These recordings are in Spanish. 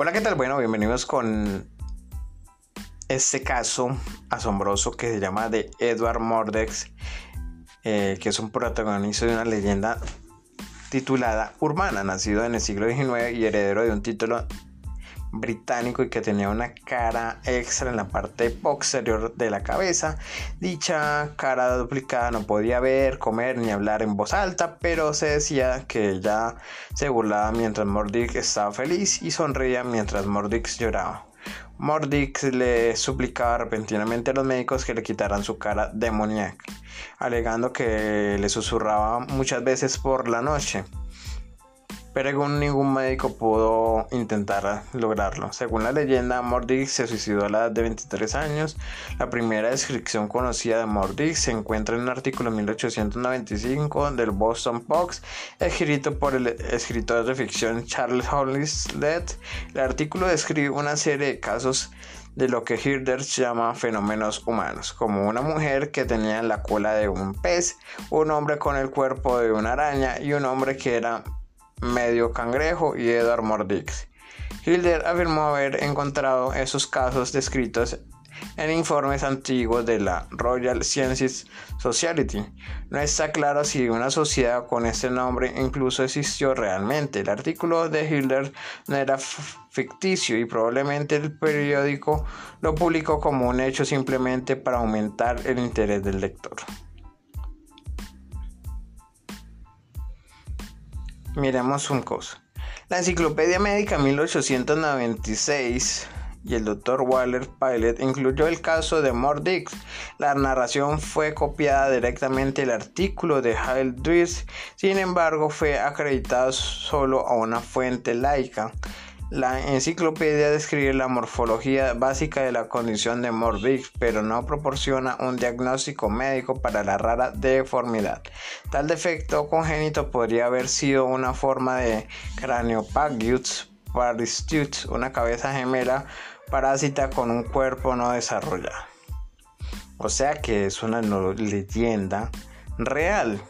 Hola, ¿qué tal? Bueno, bienvenidos con este caso asombroso que se llama de Edward Mordex, eh, que es un protagonista de una leyenda titulada Urbana, nacido en el siglo XIX y heredero de un título británico y que tenía una cara extra en la parte posterior de la cabeza. Dicha cara duplicada no podía ver, comer ni hablar en voz alta, pero se decía que ella se burlaba mientras Mordix estaba feliz y sonreía mientras Mordix lloraba. Mordix le suplicaba repentinamente a los médicos que le quitaran su cara demoníaca, alegando que le susurraba muchas veces por la noche pero ningún médico pudo intentar lograrlo. Según la leyenda, Mordix se suicidó a la edad de 23 años. La primera descripción conocida de Mordix se encuentra en un artículo de 1895 del Boston Post, escrito por el escritor de ficción Charles Hollis El artículo describe una serie de casos de lo que Hilders llama fenómenos humanos, como una mujer que tenía la cola de un pez, un hombre con el cuerpo de una araña y un hombre que era medio cangrejo y Edward Mordix. Hilder afirmó haber encontrado esos casos descritos en informes antiguos de la Royal Sciences Society. No está claro si una sociedad con este nombre incluso existió realmente. El artículo de Hilder no era ficticio y probablemente el periódico lo publicó como un hecho simplemente para aumentar el interés del lector. Miremos un cosa. La Enciclopedia Médica 1896 y el Dr. Waller Pilot incluyó el caso de Mordix. La narración fue copiada directamente del artículo de Hale sin embargo fue acreditado solo a una fuente laica. La enciclopedia describe la morfología básica de la condición de Morbix, pero no proporciona un diagnóstico médico para la rara deformidad. Tal defecto congénito podría haber sido una forma de Craniopagus paristute, una cabeza gemela parásita con un cuerpo no desarrollado. O sea que es una leyenda real.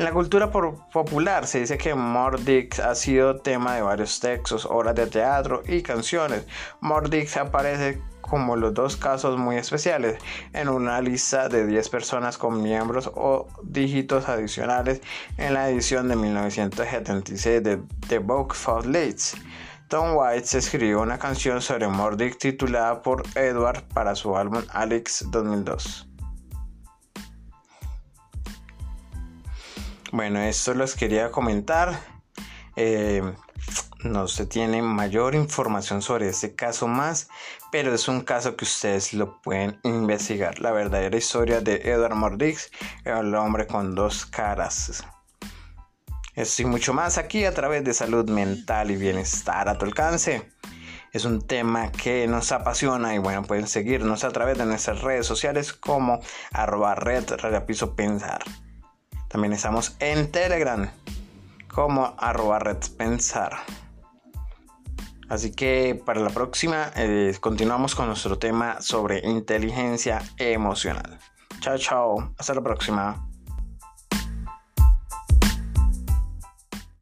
En la cultura popular se dice que Mordix ha sido tema de varios textos, obras de teatro y canciones. Mordix aparece como los dos casos muy especiales en una lista de 10 personas con miembros o dígitos adicionales en la edición de 1976 de The Book of Lights. Tom White escribió una canción sobre Mordix titulada por Edward para su álbum Alex 2002. Bueno, esto los quería comentar. Eh, no se tiene mayor información sobre este caso más, pero es un caso que ustedes lo pueden investigar. La verdadera historia de Edward Mordix, el hombre con dos caras. Esto y mucho más aquí a través de salud mental y bienestar a tu alcance. Es un tema que nos apasiona y bueno, pueden seguirnos a través de nuestras redes sociales como arroba red piso pensar. También estamos en Telegram como arroba redpensar. Así que para la próxima eh, continuamos con nuestro tema sobre inteligencia emocional. Chao, chao. Hasta la próxima.